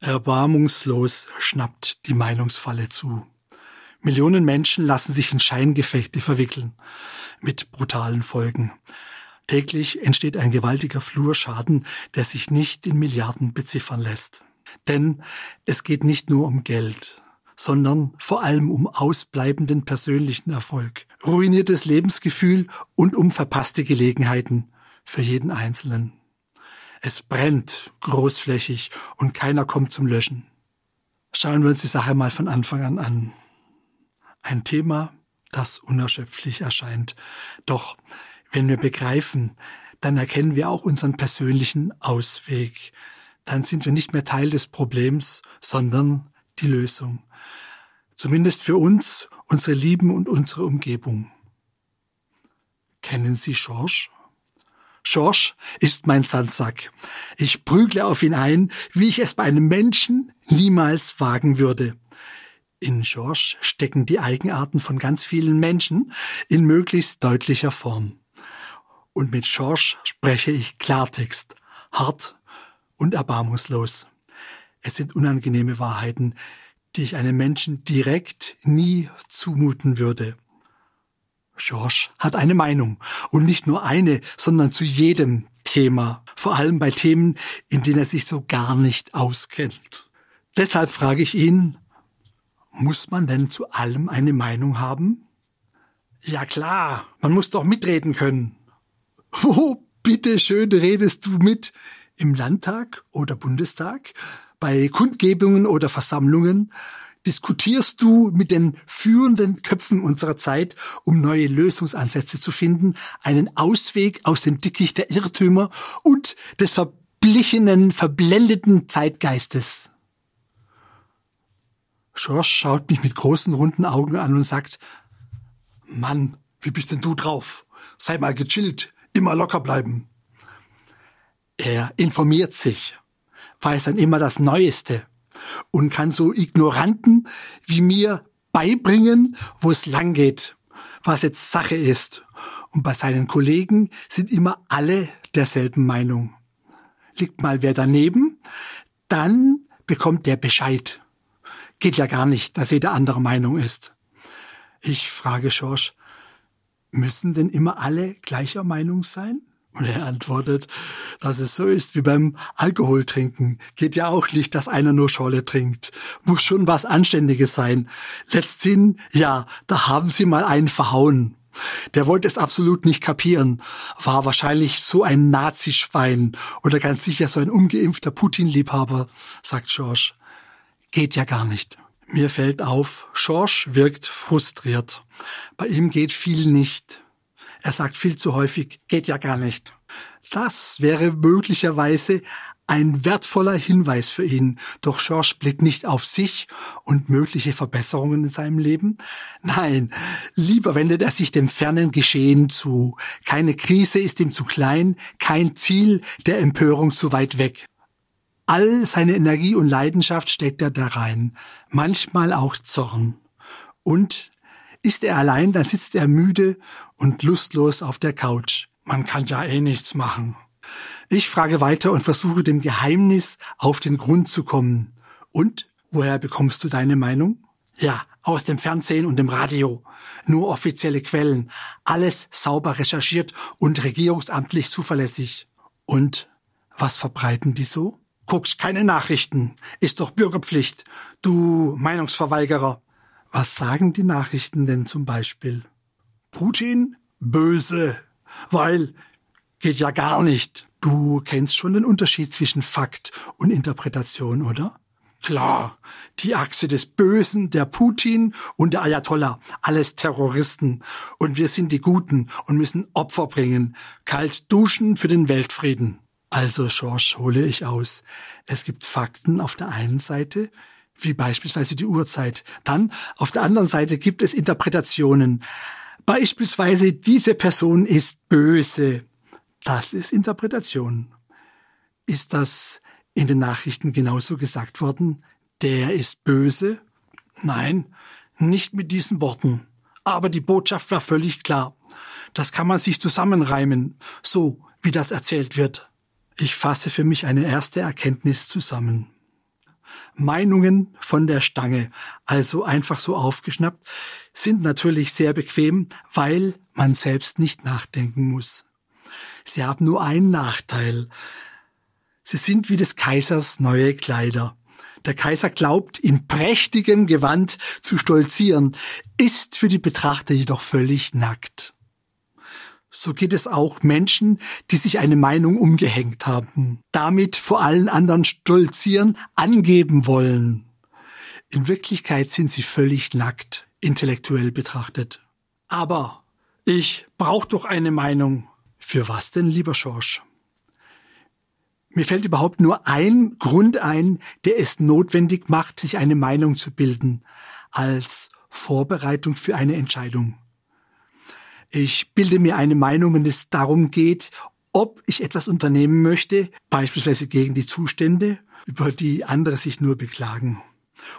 Erbarmungslos schnappt die Meinungsfalle zu. Millionen Menschen lassen sich in Scheingefechte verwickeln, mit brutalen Folgen. Täglich entsteht ein gewaltiger Flurschaden, der sich nicht in Milliarden beziffern lässt. Denn es geht nicht nur um Geld, sondern vor allem um ausbleibenden persönlichen Erfolg, ruiniertes Lebensgefühl und um verpasste Gelegenheiten für jeden Einzelnen. Es brennt großflächig und keiner kommt zum Löschen. Schauen wir uns die Sache mal von Anfang an an. Ein Thema, das unerschöpflich erscheint. Doch wenn wir begreifen, dann erkennen wir auch unseren persönlichen Ausweg. Dann sind wir nicht mehr Teil des Problems, sondern die Lösung. Zumindest für uns, unsere Lieben und unsere Umgebung. Kennen Sie Schorsch? Schorsch ist mein Sandsack. Ich prügle auf ihn ein, wie ich es bei einem Menschen niemals wagen würde. In Schorsch stecken die Eigenarten von ganz vielen Menschen in möglichst deutlicher Form. Und mit Schorsch spreche ich Klartext, hart und erbarmungslos. Es sind unangenehme Wahrheiten, die ich einem Menschen direkt nie zumuten würde. George hat eine Meinung und nicht nur eine, sondern zu jedem Thema, vor allem bei Themen, in denen er sich so gar nicht auskennt. Deshalb frage ich ihn, muss man denn zu allem eine Meinung haben? Ja klar, man muss doch mitreden können. Wo bitte schön redest du mit? Im Landtag oder Bundestag? Bei Kundgebungen oder Versammlungen? Diskutierst du mit den führenden Köpfen unserer Zeit, um neue Lösungsansätze zu finden, einen Ausweg aus dem Dickicht der Irrtümer und des verblichenen, verblendeten Zeitgeistes. Schorsch schaut mich mit großen runden Augen an und sagt, Mann, wie bist denn du drauf? Sei mal gechillt, immer locker bleiben. Er informiert sich, weiß dann immer das Neueste und kann so Ignoranten wie mir beibringen, wo es lang geht, was jetzt Sache ist. Und bei seinen Kollegen sind immer alle derselben Meinung. Liegt mal wer daneben, dann bekommt der Bescheid. Geht ja gar nicht, dass jeder andere Meinung ist. Ich frage Schorsch, müssen denn immer alle gleicher Meinung sein? Und er antwortet, dass es so ist wie beim Alkoholtrinken. Geht ja auch nicht, dass einer nur Scholle trinkt. Muss schon was Anständiges sein. Letzthin, ja, da haben sie mal einen verhauen. Der wollte es absolut nicht kapieren, war wahrscheinlich so ein Nazischwein oder ganz sicher so ein ungeimpfter Putin-Liebhaber, sagt George. Geht ja gar nicht. Mir fällt auf, George wirkt frustriert. Bei ihm geht viel nicht. Er sagt viel zu häufig, geht ja gar nicht. Das wäre möglicherweise ein wertvoller Hinweis für ihn. Doch George blickt nicht auf sich und mögliche Verbesserungen in seinem Leben. Nein, lieber wendet er sich dem fernen Geschehen zu. Keine Krise ist ihm zu klein, kein Ziel der Empörung zu weit weg. All seine Energie und Leidenschaft steckt er da rein, manchmal auch Zorn. Und ist er allein, dann sitzt er müde und lustlos auf der Couch. Man kann ja eh nichts machen. Ich frage weiter und versuche dem Geheimnis auf den Grund zu kommen. Und woher bekommst du deine Meinung? Ja, aus dem Fernsehen und dem Radio. Nur offizielle Quellen. Alles sauber recherchiert und regierungsamtlich zuverlässig. Und was verbreiten die so? Guckst keine Nachrichten. Ist doch Bürgerpflicht. Du Meinungsverweigerer. Was sagen die Nachrichten denn zum Beispiel? Putin? Böse. Weil geht ja gar nicht. Du kennst schon den Unterschied zwischen Fakt und Interpretation, oder? Klar, die Achse des Bösen, der Putin und der Ayatollah, alles Terroristen. Und wir sind die Guten und müssen Opfer bringen, kalt duschen für den Weltfrieden. Also, George, hole ich aus. Es gibt Fakten auf der einen Seite, wie beispielsweise die Uhrzeit. Dann auf der anderen Seite gibt es Interpretationen. Beispielsweise diese Person ist böse. Das ist Interpretation. Ist das in den Nachrichten genauso gesagt worden? Der ist böse? Nein, nicht mit diesen Worten. Aber die Botschaft war völlig klar. Das kann man sich zusammenreimen, so wie das erzählt wird. Ich fasse für mich eine erste Erkenntnis zusammen. Meinungen von der Stange, also einfach so aufgeschnappt, sind natürlich sehr bequem, weil man selbst nicht nachdenken muss. Sie haben nur einen Nachteil. Sie sind wie des Kaisers neue Kleider. Der Kaiser glaubt, in prächtigem Gewand zu stolzieren, ist für die Betrachter jedoch völlig nackt. So geht es auch Menschen, die sich eine Meinung umgehängt haben, damit vor allen anderen stolzieren, angeben wollen. In Wirklichkeit sind sie völlig nackt, intellektuell betrachtet. Aber ich brauche doch eine Meinung. Für was denn, lieber Schorsch? Mir fällt überhaupt nur ein Grund ein, der es notwendig macht, sich eine Meinung zu bilden, als Vorbereitung für eine Entscheidung. Ich bilde mir eine Meinung, wenn es darum geht, ob ich etwas unternehmen möchte, beispielsweise gegen die Zustände, über die andere sich nur beklagen.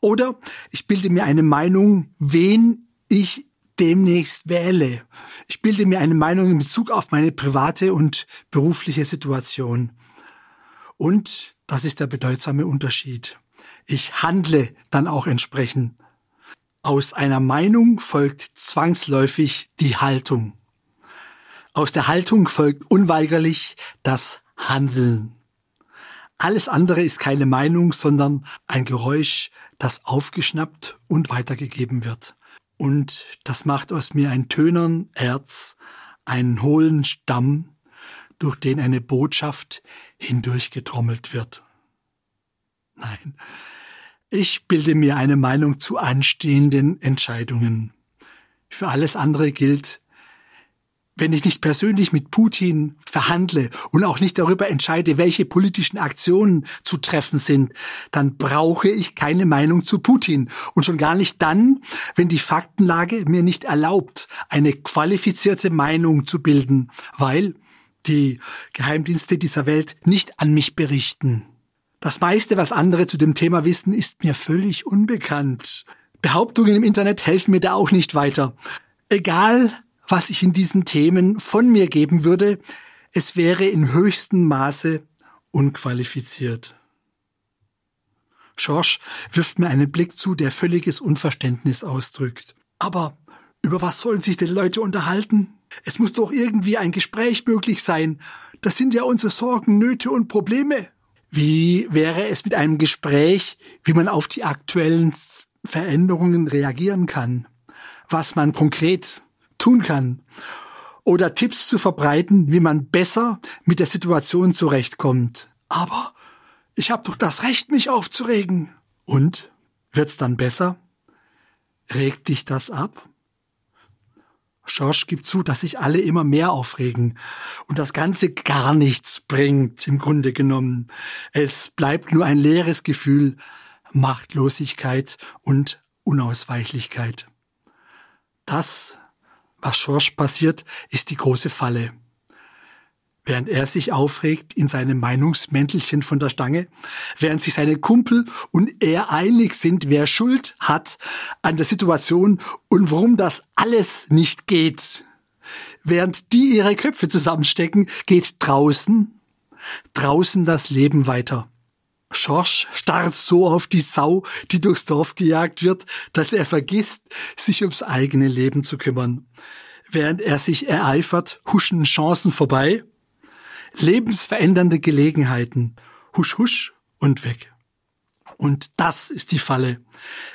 Oder ich bilde mir eine Meinung, wen ich demnächst wähle. Ich bilde mir eine Meinung in Bezug auf meine private und berufliche Situation. Und das ist der bedeutsame Unterschied. Ich handle dann auch entsprechend. Aus einer Meinung folgt zwangsläufig die Haltung. Aus der Haltung folgt unweigerlich das Handeln. Alles andere ist keine Meinung, sondern ein Geräusch, das aufgeschnappt und weitergegeben wird. Und das macht aus mir ein tönern Erz, einen hohlen Stamm, durch den eine Botschaft hindurchgetrommelt wird. Nein, ich bilde mir eine Meinung zu anstehenden Entscheidungen. Für alles andere gilt, wenn ich nicht persönlich mit Putin verhandle und auch nicht darüber entscheide, welche politischen Aktionen zu treffen sind, dann brauche ich keine Meinung zu Putin. Und schon gar nicht dann, wenn die Faktenlage mir nicht erlaubt, eine qualifizierte Meinung zu bilden, weil die Geheimdienste dieser Welt nicht an mich berichten. Das meiste, was andere zu dem Thema wissen, ist mir völlig unbekannt. Behauptungen im Internet helfen mir da auch nicht weiter. Egal, was ich in diesen Themen von mir geben würde, es wäre in höchstem Maße unqualifiziert. Schorsch wirft mir einen Blick zu, der völliges Unverständnis ausdrückt. Aber über was sollen sich die Leute unterhalten? Es muss doch irgendwie ein Gespräch möglich sein. Das sind ja unsere Sorgen, Nöte und Probleme. Wie wäre es mit einem Gespräch, wie man auf die aktuellen Veränderungen reagieren kann? Was man konkret tun kann? Oder Tipps zu verbreiten, wie man besser mit der Situation zurechtkommt. Aber ich habe doch das Recht, mich aufzuregen. Und? Wird's dann besser? Regt dich das ab? Schorsch gibt zu, dass sich alle immer mehr aufregen und das Ganze gar nichts bringt, im Grunde genommen. Es bleibt nur ein leeres Gefühl, Machtlosigkeit und Unausweichlichkeit. Das, was Schorsch passiert, ist die große Falle während er sich aufregt in seinem Meinungsmäntelchen von der Stange, während sich seine Kumpel und er einig sind, wer Schuld hat an der Situation und warum das alles nicht geht. Während die ihre Köpfe zusammenstecken, geht draußen, draußen das Leben weiter. Schorsch starrt so auf die Sau, die durchs Dorf gejagt wird, dass er vergisst, sich ums eigene Leben zu kümmern. Während er sich ereifert, huschen Chancen vorbei lebensverändernde Gelegenheiten. Husch, husch und weg. Und das ist die Falle.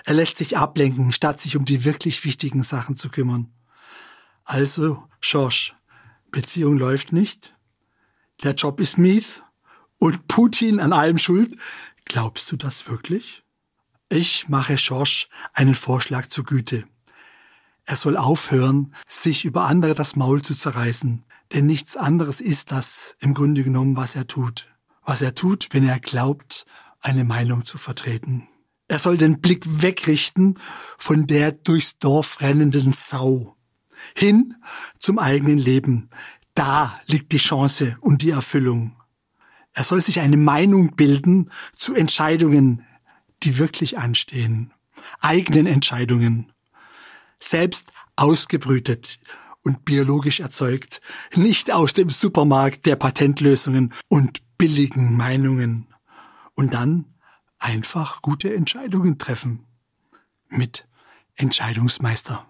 Er lässt sich ablenken, statt sich um die wirklich wichtigen Sachen zu kümmern. Also, Schorsch, Beziehung läuft nicht, der Job ist mies und Putin an allem schuld. Glaubst du das wirklich? Ich mache Schorsch einen Vorschlag zur Güte. Er soll aufhören, sich über andere das Maul zu zerreißen. Denn nichts anderes ist das im Grunde genommen, was er tut. Was er tut, wenn er glaubt, eine Meinung zu vertreten. Er soll den Blick wegrichten von der durchs Dorf rennenden Sau. Hin zum eigenen Leben. Da liegt die Chance und die Erfüllung. Er soll sich eine Meinung bilden zu Entscheidungen, die wirklich anstehen. Eigenen Entscheidungen. Selbst ausgebrütet und biologisch erzeugt, nicht aus dem Supermarkt der Patentlösungen und billigen Meinungen. Und dann einfach gute Entscheidungen treffen. Mit Entscheidungsmeister.